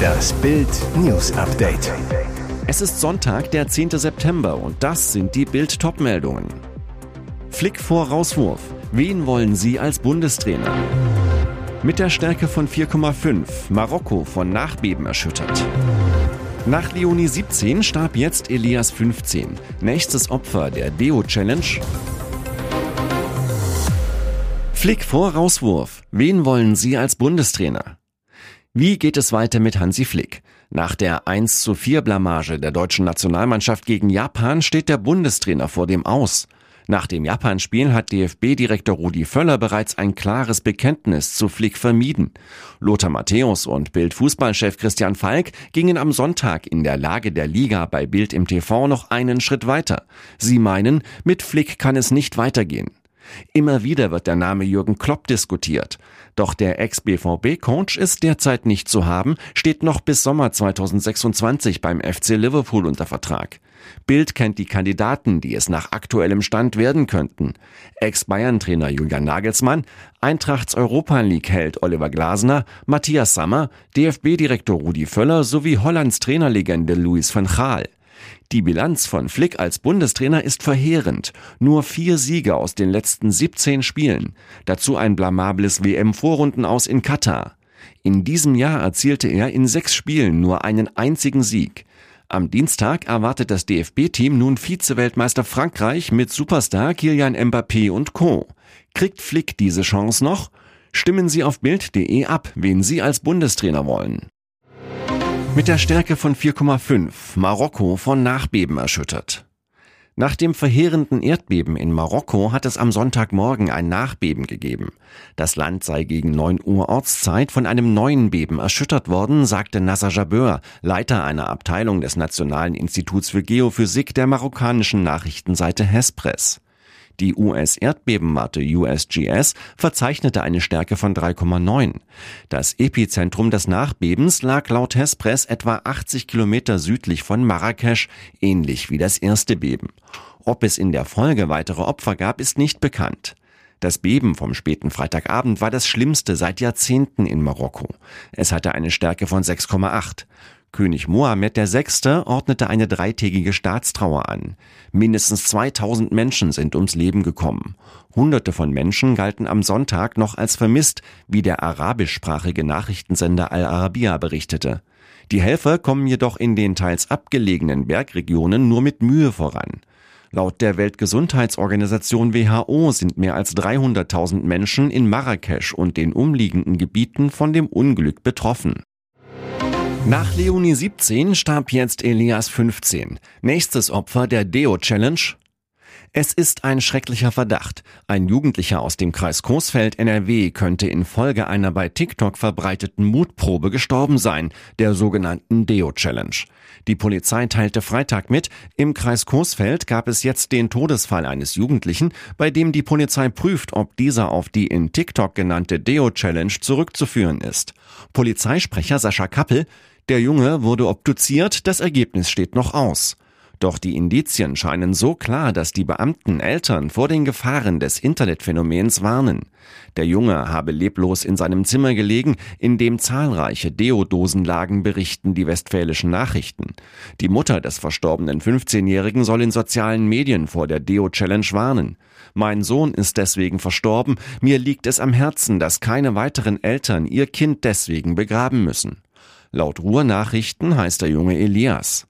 Das Bild News Update. Es ist Sonntag, der 10. September und das sind die Bild Topmeldungen. Flick vor Rauswurf. Wen wollen Sie als Bundestrainer? Mit der Stärke von 4,5 Marokko von Nachbeben erschüttert. Nach Leonie 17 starb jetzt Elias 15. Nächstes Opfer der Deo Challenge. Flick vor Rauswurf. Wen wollen Sie als Bundestrainer? Wie geht es weiter mit Hansi Flick? Nach der 1 zu 4 Blamage der deutschen Nationalmannschaft gegen Japan steht der Bundestrainer vor dem Aus. Nach dem Japan-Spiel hat DFB-Direktor Rudi Völler bereits ein klares Bekenntnis zu Flick vermieden. Lothar Matthäus und Bild-Fußballchef Christian Falk gingen am Sonntag in der Lage der Liga bei Bild im TV noch einen Schritt weiter. Sie meinen, mit Flick kann es nicht weitergehen. Immer wieder wird der Name Jürgen Klopp diskutiert. Doch der Ex-BVB-Coach ist derzeit nicht zu haben, steht noch bis Sommer 2026 beim FC Liverpool unter Vertrag. Bild kennt die Kandidaten, die es nach aktuellem Stand werden könnten. Ex-Bayern-Trainer Julian Nagelsmann, Eintrachts Europa League-Held Oliver Glasner, Matthias Sammer, DFB-Direktor Rudi Völler sowie Hollands Trainerlegende Louis van Gaal. Die Bilanz von Flick als Bundestrainer ist verheerend. Nur vier Siege aus den letzten 17 Spielen. Dazu ein blamables WM-Vorrunden aus in Katar. In diesem Jahr erzielte er in sechs Spielen nur einen einzigen Sieg. Am Dienstag erwartet das DFB-Team nun Vize-Weltmeister Frankreich mit Superstar Kilian Mbappé und Co. Kriegt Flick diese Chance noch? Stimmen Sie auf Bild.de ab, wen Sie als Bundestrainer wollen. Mit der Stärke von 4,5 Marokko von Nachbeben erschüttert. Nach dem verheerenden Erdbeben in Marokko hat es am Sonntagmorgen ein Nachbeben gegeben. Das Land sei gegen 9 Uhr Ortszeit von einem neuen Beben erschüttert worden, sagte Nasser Jabeur, Leiter einer Abteilung des Nationalen Instituts für Geophysik der marokkanischen Nachrichtenseite Hespress. Die US-Erdbebenwarte USGS verzeichnete eine Stärke von 3,9. Das Epizentrum des Nachbebens lag laut Hespress etwa 80 Kilometer südlich von Marrakesch, ähnlich wie das erste Beben. Ob es in der Folge weitere Opfer gab, ist nicht bekannt. Das Beben vom späten Freitagabend war das schlimmste seit Jahrzehnten in Marokko. Es hatte eine Stärke von 6,8. König Mohammed VI. ordnete eine dreitägige Staatstrauer an. Mindestens 2000 Menschen sind ums Leben gekommen. Hunderte von Menschen galten am Sonntag noch als vermisst, wie der arabischsprachige Nachrichtensender Al Arabiya berichtete. Die Helfer kommen jedoch in den teils abgelegenen Bergregionen nur mit Mühe voran. Laut der Weltgesundheitsorganisation WHO sind mehr als 300.000 Menschen in Marrakesch und den umliegenden Gebieten von dem Unglück betroffen. Nach Leonie 17 starb jetzt Elias 15. Nächstes Opfer der Deo Challenge. Es ist ein schrecklicher Verdacht. Ein Jugendlicher aus dem Kreis Coesfeld NRW könnte infolge einer bei TikTok verbreiteten Mutprobe gestorben sein, der sogenannten Deo Challenge. Die Polizei teilte Freitag mit, im Kreis Coesfeld gab es jetzt den Todesfall eines Jugendlichen, bei dem die Polizei prüft, ob dieser auf die in TikTok genannte Deo Challenge zurückzuführen ist. Polizeisprecher Sascha Kappel der Junge wurde obduziert, das Ergebnis steht noch aus. Doch die Indizien scheinen so klar, dass die Beamten Eltern vor den Gefahren des Internetphänomens warnen. Der Junge habe leblos in seinem Zimmer gelegen, in dem zahlreiche Deodosen lagen, berichten die westfälischen Nachrichten. Die Mutter des verstorbenen 15-Jährigen soll in sozialen Medien vor der Deo-Challenge warnen. Mein Sohn ist deswegen verstorben, mir liegt es am Herzen, dass keine weiteren Eltern ihr Kind deswegen begraben müssen. Laut Ruhrnachrichten heißt der Junge Elias.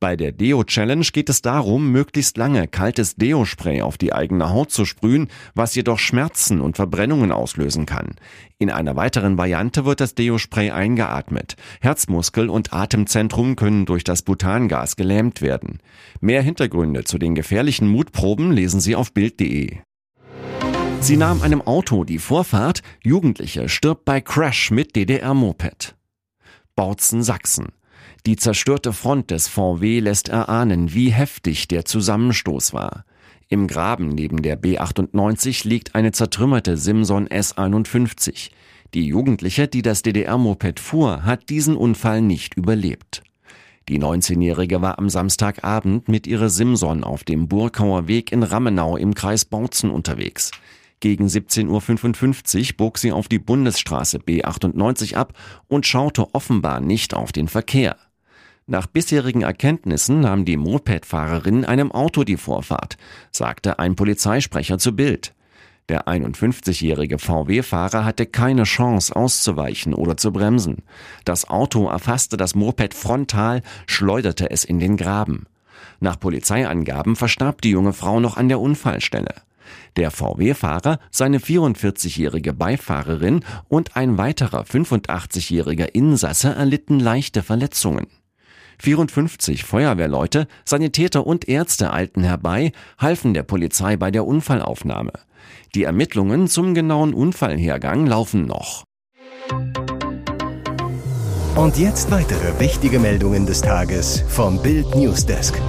Bei der Deo-Challenge geht es darum, möglichst lange kaltes Deo-Spray auf die eigene Haut zu sprühen, was jedoch Schmerzen und Verbrennungen auslösen kann. In einer weiteren Variante wird das Deo-Spray eingeatmet. Herzmuskel und Atemzentrum können durch das Butangas gelähmt werden. Mehr Hintergründe zu den gefährlichen Mutproben lesen Sie auf Bild.de. Sie nahm einem Auto die Vorfahrt, Jugendliche stirbt bei Crash mit DDR-Moped. Bautzen, Sachsen. Die zerstörte Front des VW lässt erahnen, wie heftig der Zusammenstoß war. Im Graben neben der B98 liegt eine zertrümmerte Simson S51. Die Jugendliche, die das DDR-Moped fuhr, hat diesen Unfall nicht überlebt. Die 19-Jährige war am Samstagabend mit ihrer Simson auf dem Burkauer Weg in Rammenau im Kreis Bautzen unterwegs. Gegen 17.55 Uhr bog sie auf die Bundesstraße B98 ab und schaute offenbar nicht auf den Verkehr. Nach bisherigen Erkenntnissen nahm die Mopedfahrerin einem Auto die Vorfahrt, sagte ein Polizeisprecher zu Bild. Der 51-jährige VW-Fahrer hatte keine Chance auszuweichen oder zu bremsen. Das Auto erfasste das Moped frontal, schleuderte es in den Graben. Nach Polizeiangaben verstarb die junge Frau noch an der Unfallstelle. Der VW-Fahrer, seine 44-jährige Beifahrerin und ein weiterer 85-jähriger Insasse erlitten leichte Verletzungen. 54 Feuerwehrleute, Sanitäter und Ärzte eilten herbei, halfen der Polizei bei der Unfallaufnahme. Die Ermittlungen zum genauen Unfallhergang laufen noch. Und jetzt weitere wichtige Meldungen des Tages vom Bild Newsdesk.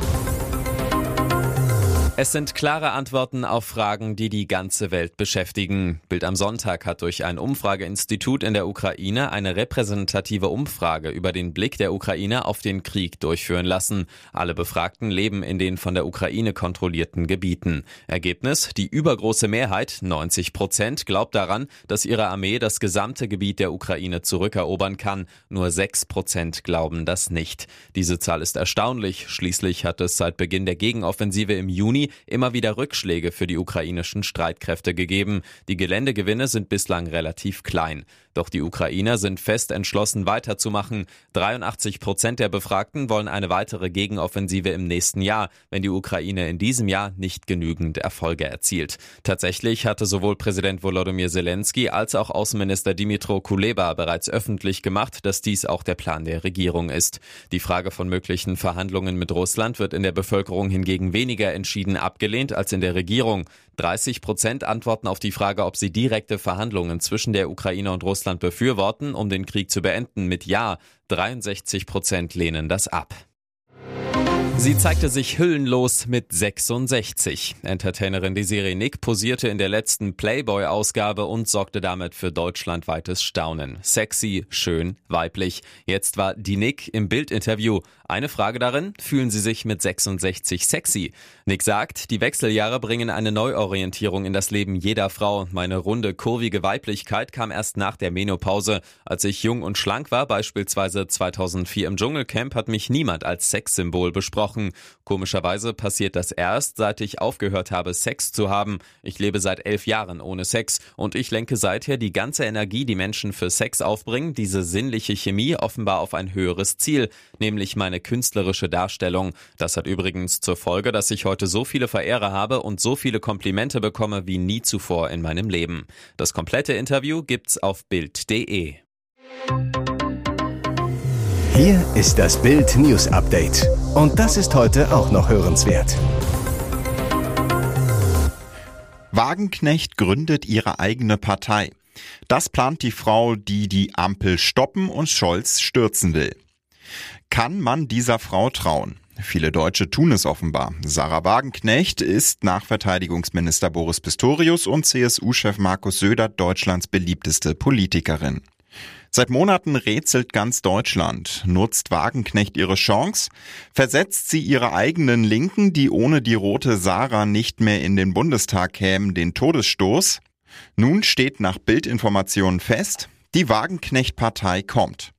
Es sind klare Antworten auf Fragen, die die ganze Welt beschäftigen. Bild am Sonntag hat durch ein Umfrageinstitut in der Ukraine eine repräsentative Umfrage über den Blick der Ukraine auf den Krieg durchführen lassen. Alle Befragten leben in den von der Ukraine kontrollierten Gebieten. Ergebnis? Die übergroße Mehrheit, 90 Prozent, glaubt daran, dass ihre Armee das gesamte Gebiet der Ukraine zurückerobern kann. Nur 6 Prozent glauben das nicht. Diese Zahl ist erstaunlich. Schließlich hat es seit Beginn der Gegenoffensive im Juni immer wieder Rückschläge für die ukrainischen Streitkräfte gegeben. Die Geländegewinne sind bislang relativ klein. Doch die Ukrainer sind fest entschlossen weiterzumachen. 83 Prozent der Befragten wollen eine weitere Gegenoffensive im nächsten Jahr, wenn die Ukraine in diesem Jahr nicht genügend Erfolge erzielt. Tatsächlich hatte sowohl Präsident Volodymyr Zelensky als auch Außenminister Dimitro Kuleba bereits öffentlich gemacht, dass dies auch der Plan der Regierung ist. Die Frage von möglichen Verhandlungen mit Russland wird in der Bevölkerung hingegen weniger entschieden abgelehnt als in der Regierung. 30 Prozent antworten auf die Frage, ob sie direkte Verhandlungen zwischen der Ukraine und Russland befürworten, um den Krieg zu beenden, mit Ja. 63 Prozent lehnen das ab. Sie zeigte sich hüllenlos mit 66. Entertainerin Desiree Nick posierte in der letzten Playboy-Ausgabe und sorgte damit für deutschlandweites Staunen. Sexy, schön, weiblich. Jetzt war die Nick im Bildinterview. Eine Frage darin, fühlen Sie sich mit 66 sexy? Nick sagt, die Wechseljahre bringen eine Neuorientierung in das Leben jeder Frau. Meine runde, kurvige Weiblichkeit kam erst nach der Menopause. Als ich jung und schlank war, beispielsweise 2004 im Dschungelcamp, hat mich niemand als Sexsymbol besprochen gesprochen. Komischerweise passiert das erst, seit ich aufgehört habe, Sex zu haben. Ich lebe seit elf Jahren ohne Sex und ich lenke seither die ganze Energie, die Menschen für Sex aufbringen, diese sinnliche Chemie offenbar auf ein höheres Ziel, nämlich meine künstlerische Darstellung. Das hat übrigens zur Folge, dass ich heute so viele Verehrer habe und so viele Komplimente bekomme wie nie zuvor in meinem Leben. Das komplette Interview gibt's auf Bild.de. Hier ist das Bild News Update. Und das ist heute auch noch hörenswert. Wagenknecht gründet ihre eigene Partei. Das plant die Frau, die die Ampel stoppen und Scholz stürzen will. Kann man dieser Frau trauen? Viele Deutsche tun es offenbar. Sarah Wagenknecht ist nach Verteidigungsminister Boris Pistorius und CSU-Chef Markus Söder Deutschlands beliebteste Politikerin. Seit Monaten rätselt ganz Deutschland. Nutzt Wagenknecht ihre Chance? Versetzt sie ihre eigenen Linken, die ohne die rote Sarah nicht mehr in den Bundestag kämen, den Todesstoß? Nun steht nach Bildinformationen fest, die Wagenknecht-Partei kommt.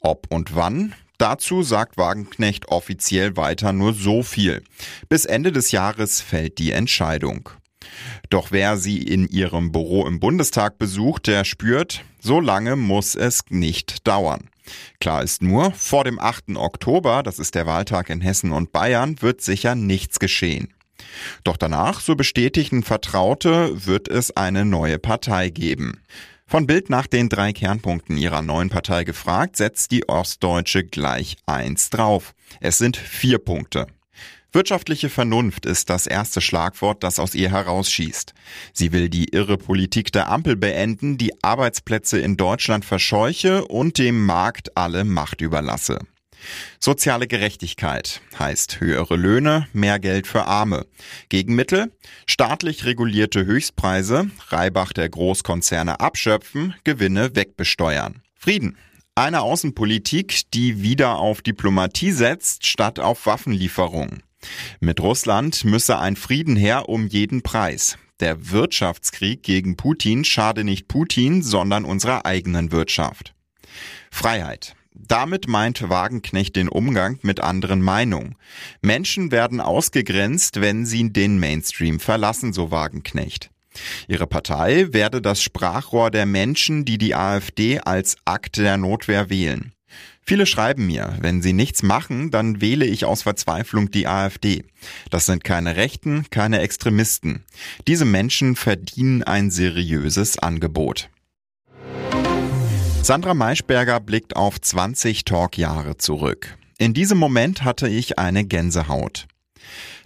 Ob und wann? Dazu sagt Wagenknecht offiziell weiter nur so viel. Bis Ende des Jahres fällt die Entscheidung. Doch wer sie in ihrem Büro im Bundestag besucht, der spürt, so lange muss es nicht dauern. Klar ist nur, vor dem 8. Oktober, das ist der Wahltag in Hessen und Bayern, wird sicher nichts geschehen. Doch danach, so bestätigen Vertraute, wird es eine neue Partei geben. Von Bild nach den drei Kernpunkten ihrer neuen Partei gefragt, setzt die Ostdeutsche gleich eins drauf. Es sind vier Punkte. Wirtschaftliche Vernunft ist das erste Schlagwort, das aus ihr herausschießt. Sie will die irre Politik der Ampel beenden, die Arbeitsplätze in Deutschland verscheuche und dem Markt alle Macht überlasse. Soziale Gerechtigkeit heißt höhere Löhne, mehr Geld für Arme. Gegenmittel? Staatlich regulierte Höchstpreise, Reibach der Großkonzerne abschöpfen, Gewinne wegbesteuern. Frieden. Eine Außenpolitik, die wieder auf Diplomatie setzt, statt auf Waffenlieferungen. Mit Russland müsse ein Frieden her um jeden Preis. Der Wirtschaftskrieg gegen Putin schade nicht Putin, sondern unserer eigenen Wirtschaft. Freiheit. Damit meint Wagenknecht den Umgang mit anderen Meinungen. Menschen werden ausgegrenzt, wenn sie den Mainstream verlassen, so Wagenknecht. Ihre Partei werde das Sprachrohr der Menschen, die die AfD als Akt der Notwehr wählen. Viele schreiben mir, wenn sie nichts machen, dann wähle ich aus Verzweiflung die AfD. Das sind keine Rechten, keine Extremisten. Diese Menschen verdienen ein seriöses Angebot. Sandra Maischberger blickt auf 20 Talkjahre zurück. In diesem Moment hatte ich eine Gänsehaut.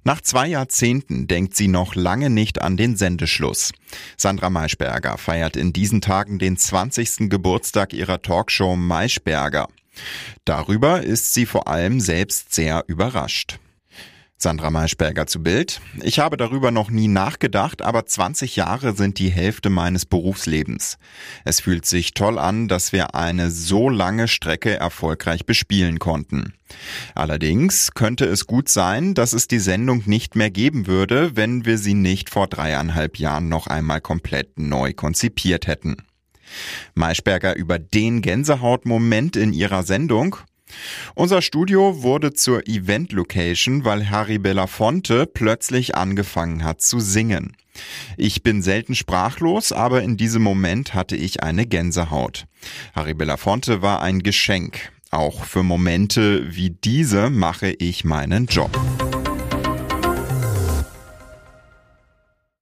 Nach zwei Jahrzehnten denkt sie noch lange nicht an den Sendeschluss. Sandra Maischberger feiert in diesen Tagen den 20. Geburtstag ihrer Talkshow Maischberger. Darüber ist sie vor allem selbst sehr überrascht. Sandra Maischberger zu Bild. Ich habe darüber noch nie nachgedacht, aber 20 Jahre sind die Hälfte meines Berufslebens. Es fühlt sich toll an, dass wir eine so lange Strecke erfolgreich bespielen konnten. Allerdings könnte es gut sein, dass es die Sendung nicht mehr geben würde, wenn wir sie nicht vor dreieinhalb Jahren noch einmal komplett neu konzipiert hätten. Maischberger über den Gänsehautmoment in ihrer Sendung. Unser Studio wurde zur Event-Location, weil Harry Belafonte plötzlich angefangen hat zu singen. Ich bin selten sprachlos, aber in diesem Moment hatte ich eine Gänsehaut. Harry Belafonte war ein Geschenk. Auch für Momente wie diese mache ich meinen Job.